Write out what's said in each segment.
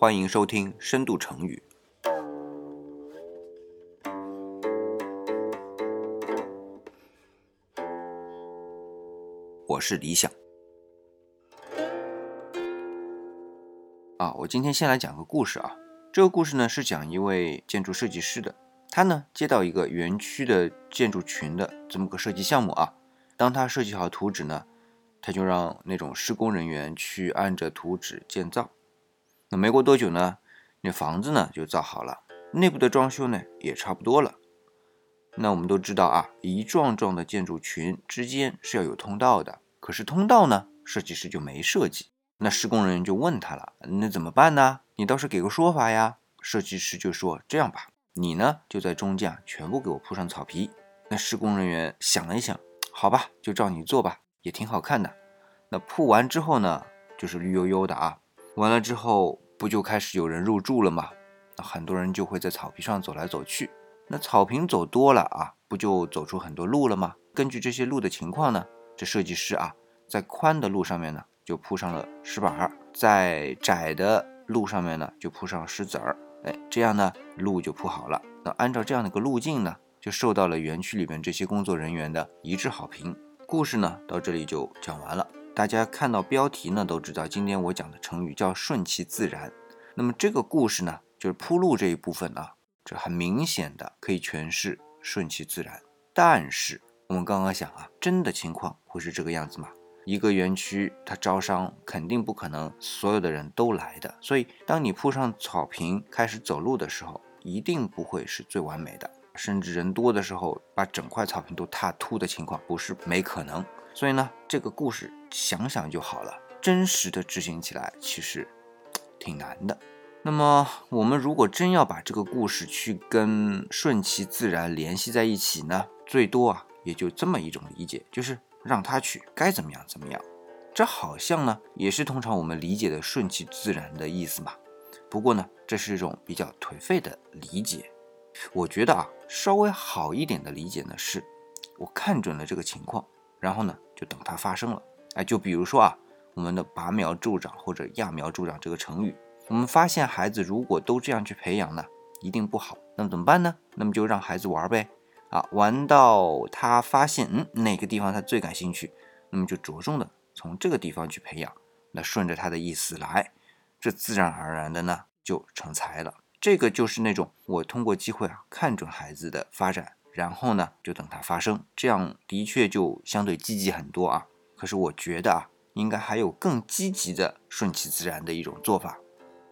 欢迎收听深度成语。我是理想。啊，我今天先来讲个故事啊。这个故事呢是讲一位建筑设计师的，他呢接到一个园区的建筑群的这么个设计项目啊。当他设计好图纸呢，他就让那种施工人员去按着图纸建造。那没过多久呢，那房子呢就造好了，内部的装修呢也差不多了。那我们都知道啊，一幢幢的建筑群之间是要有通道的，可是通道呢，设计师就没设计。那施工人员就问他了，那怎么办呢？你倒是给个说法呀。设计师就说这样吧，你呢就在中间全部给我铺上草皮。那施工人员想了一想。好吧，就照你做吧，也挺好看的。那铺完之后呢，就是绿油油的啊。完了之后，不就开始有人入住了吗？那很多人就会在草坪上走来走去。那草坪走多了啊，不就走出很多路了吗？根据这些路的情况呢，这设计师啊，在宽的路上面呢，就铺上了石板儿；在窄的路上面呢，就铺上石子儿。哎，这样呢，路就铺好了。那按照这样的一个路径呢？就受到了园区里面这些工作人员的一致好评。故事呢到这里就讲完了。大家看到标题呢都知道，今天我讲的成语叫顺其自然。那么这个故事呢，就是铺路这一部分啊，这很明显的可以诠释顺其自然。但是我们刚刚想啊，真的情况会是这个样子吗？一个园区它招商肯定不可能所有的人都来的，所以当你铺上草坪开始走路的时候，一定不会是最完美的。甚至人多的时候，把整块草坪都踏秃的情况不是没可能。所以呢，这个故事想想就好了，真实的执行起来其实挺难的。那么，我们如果真要把这个故事去跟顺其自然联系在一起呢，最多啊也就这么一种理解，就是让他去该怎么样怎么样。这好像呢也是通常我们理解的顺其自然的意思嘛。不过呢，这是一种比较颓废的理解。我觉得啊，稍微好一点的理解呢，是我看准了这个情况，然后呢，就等它发生了。哎，就比如说啊，我们的拔苗助长或者揠苗助长这个成语，我们发现孩子如果都这样去培养呢，一定不好。那么怎么办呢？那么就让孩子玩呗。啊，玩到他发现，嗯，哪个地方他最感兴趣，那么就着重的从这个地方去培养，那顺着他的意思来，这自然而然的呢，就成才了。这个就是那种我通过机会啊看准孩子的发展，然后呢就等它发生，这样的确就相对积极很多啊。可是我觉得啊，应该还有更积极的顺其自然的一种做法。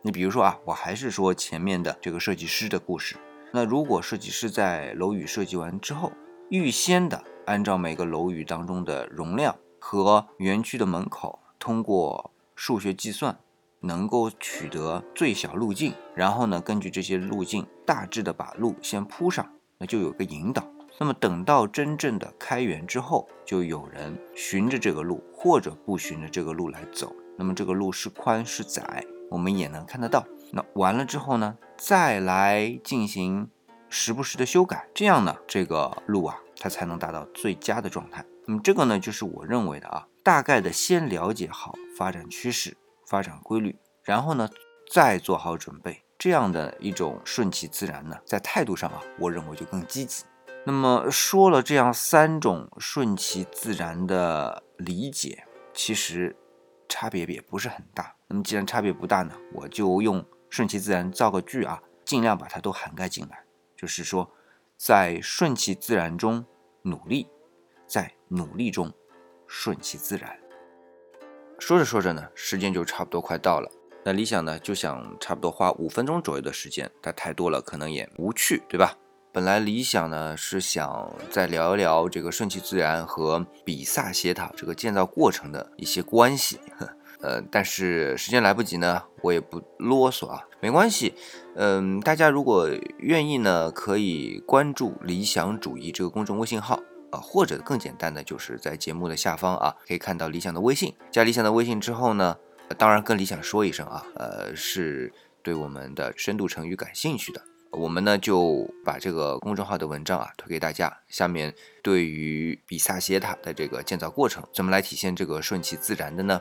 你比如说啊，我还是说前面的这个设计师的故事。那如果设计师在楼宇设计完之后，预先的按照每个楼宇当中的容量和园区的门口，通过数学计算。能够取得最小路径，然后呢，根据这些路径大致的把路先铺上，那就有个引导。那么等到真正的开源之后，就有人循着这个路或者不循着这个路来走。那么这个路是宽是窄，我们也能看得到。那完了之后呢，再来进行时不时的修改，这样呢，这个路啊，它才能达到最佳的状态。那么这个呢，就是我认为的啊，大概的先了解好发展趋势。发展规律，然后呢，再做好准备，这样的一种顺其自然呢，在态度上啊，我认为就更积极。那么说了这样三种顺其自然的理解，其实差别也不是很大。那么既然差别不大呢，我就用顺其自然造个句啊，尽量把它都涵盖进来。就是说，在顺其自然中努力，在努力中顺其自然。说着说着呢，时间就差不多快到了。那理想呢，就想差不多花五分钟左右的时间，但太多了可能也无趣，对吧？本来理想呢是想再聊一聊这个顺其自然和比萨斜塔这个建造过程的一些关系，呃，但是时间来不及呢，我也不啰嗦啊，没关系。嗯，大家如果愿意呢，可以关注理想主义这个公众微信号。啊，或者更简单的，就是在节目的下方啊，可以看到理想的微信。加理想的微信之后呢，当然更理想说一声啊，呃，是对我们的深度成语感兴趣的，我们呢就把这个公众号的文章啊推给大家。下面对于比萨斜塔的这个建造过程，怎么来体现这个顺其自然的呢？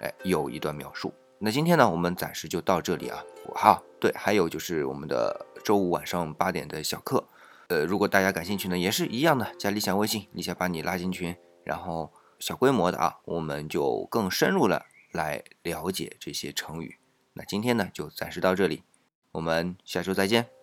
哎，有一段描述。那今天呢，我们暂时就到这里啊。好，对，还有就是我们的周五晚上八点的小课，呃，如果大家感兴趣呢，也是一样的，加理想微信，你想把你拉进群，然后小规模的啊，我们就更深入了。来了解这些成语。那今天呢就暂时到这里我们下周再见。